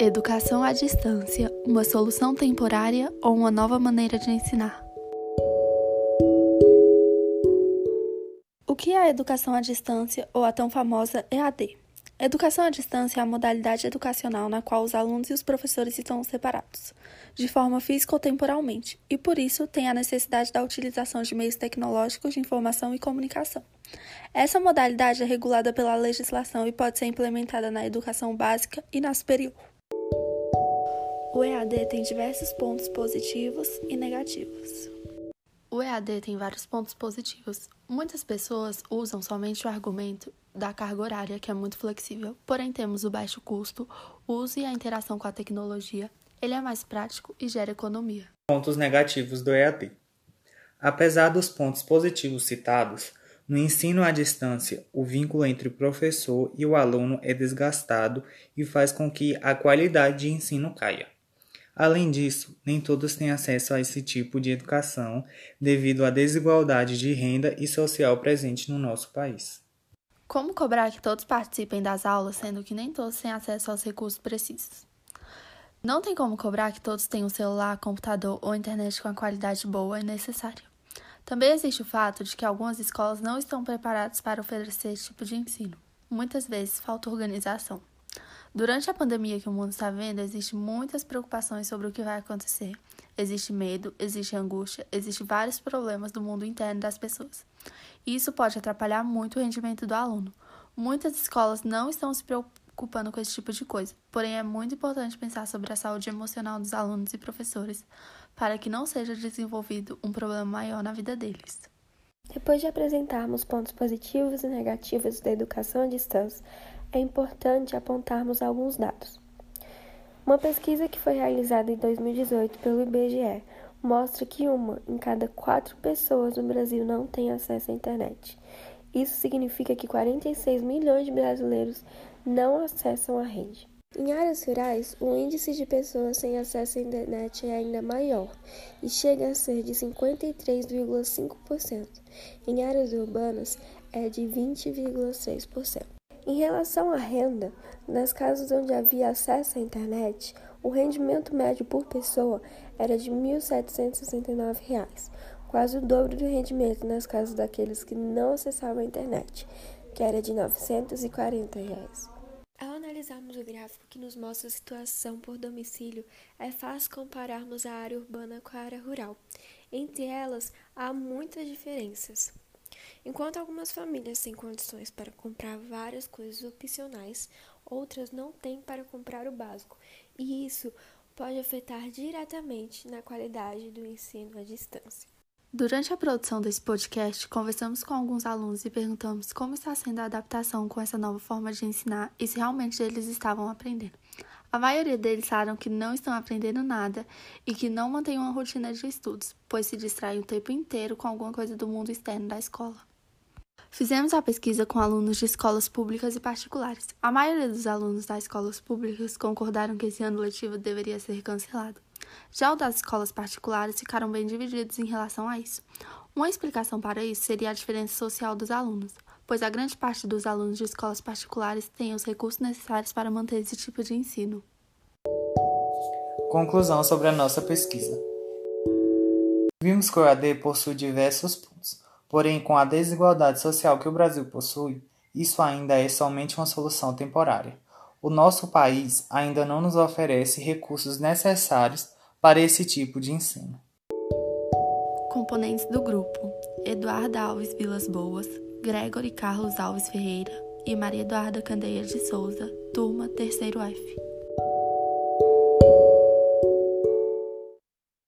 Educação à distância, uma solução temporária ou uma nova maneira de ensinar? O que é a educação à distância ou a tão famosa EAD? Educação à distância é a modalidade educacional na qual os alunos e os professores estão separados, de forma física ou temporalmente, e por isso tem a necessidade da utilização de meios tecnológicos de informação e comunicação. Essa modalidade é regulada pela legislação e pode ser implementada na educação básica e na superior. O EAD tem diversos pontos positivos e negativos. O EAD tem vários pontos positivos. Muitas pessoas usam somente o argumento da carga horária, que é muito flexível, porém temos o baixo custo, o uso e a interação com a tecnologia. Ele é mais prático e gera economia. Pontos negativos do EAD. Apesar dos pontos positivos citados, no ensino à distância, o vínculo entre o professor e o aluno é desgastado e faz com que a qualidade de ensino caia. Além disso, nem todos têm acesso a esse tipo de educação devido à desigualdade de renda e social presente no nosso país. Como cobrar que todos participem das aulas, sendo que nem todos têm acesso aos recursos precisos? Não tem como cobrar que todos tenham celular, computador ou internet com a qualidade boa e necessária. Também existe o fato de que algumas escolas não estão preparadas para oferecer esse tipo de ensino. Muitas vezes falta organização. Durante a pandemia que o mundo está vendo, existem muitas preocupações sobre o que vai acontecer. Existe medo, existe angústia, existem vários problemas do mundo interno das pessoas. E isso pode atrapalhar muito o rendimento do aluno. Muitas escolas não estão se preocupando com esse tipo de coisa, porém é muito importante pensar sobre a saúde emocional dos alunos e professores para que não seja desenvolvido um problema maior na vida deles. Depois de apresentarmos pontos positivos e negativos da educação à distância, é importante apontarmos alguns dados. Uma pesquisa que foi realizada em 2018 pelo IBGE mostra que uma em cada quatro pessoas no Brasil não tem acesso à internet. Isso significa que 46 milhões de brasileiros não acessam a rede. Em áreas rurais, o índice de pessoas sem acesso à internet é ainda maior e chega a ser de 53,5%. Em áreas urbanas, é de 20,6%. Em relação à renda, nas casas onde havia acesso à internet, o rendimento médio por pessoa era de R$ 1.769, quase o dobro do rendimento nas casas daqueles que não acessavam a internet, que era de 940 reais. Ao analisarmos o gráfico que nos mostra a situação por domicílio, é fácil compararmos a área urbana com a área rural. Entre elas, há muitas diferenças. Enquanto algumas famílias têm condições para comprar várias coisas opcionais, outras não têm para comprar o básico, e isso pode afetar diretamente na qualidade do ensino à distância. Durante a produção desse podcast, conversamos com alguns alunos e perguntamos como está sendo a adaptação com essa nova forma de ensinar e se realmente eles estavam aprendendo. A maioria deles falaram que não estão aprendendo nada e que não mantêm uma rotina de estudos, pois se distraem o tempo inteiro com alguma coisa do mundo externo da escola. Fizemos a pesquisa com alunos de escolas públicas e particulares. A maioria dos alunos das escolas públicas concordaram que esse ano letivo deveria ser cancelado. Já o das escolas particulares ficaram bem divididos em relação a isso. Uma explicação para isso seria a diferença social dos alunos, pois a grande parte dos alunos de escolas particulares tem os recursos necessários para manter esse tipo de ensino. Conclusão sobre a nossa pesquisa. Vimos que o AD possui diversos pontos Porém, com a desigualdade social que o Brasil possui, isso ainda é somente uma solução temporária. O nosso país ainda não nos oferece recursos necessários para esse tipo de ensino. Componentes do grupo: Eduarda Alves Vilas Boas, Gregory Carlos Alves Ferreira e Maria Eduarda Candeia de Souza, turma 3 F.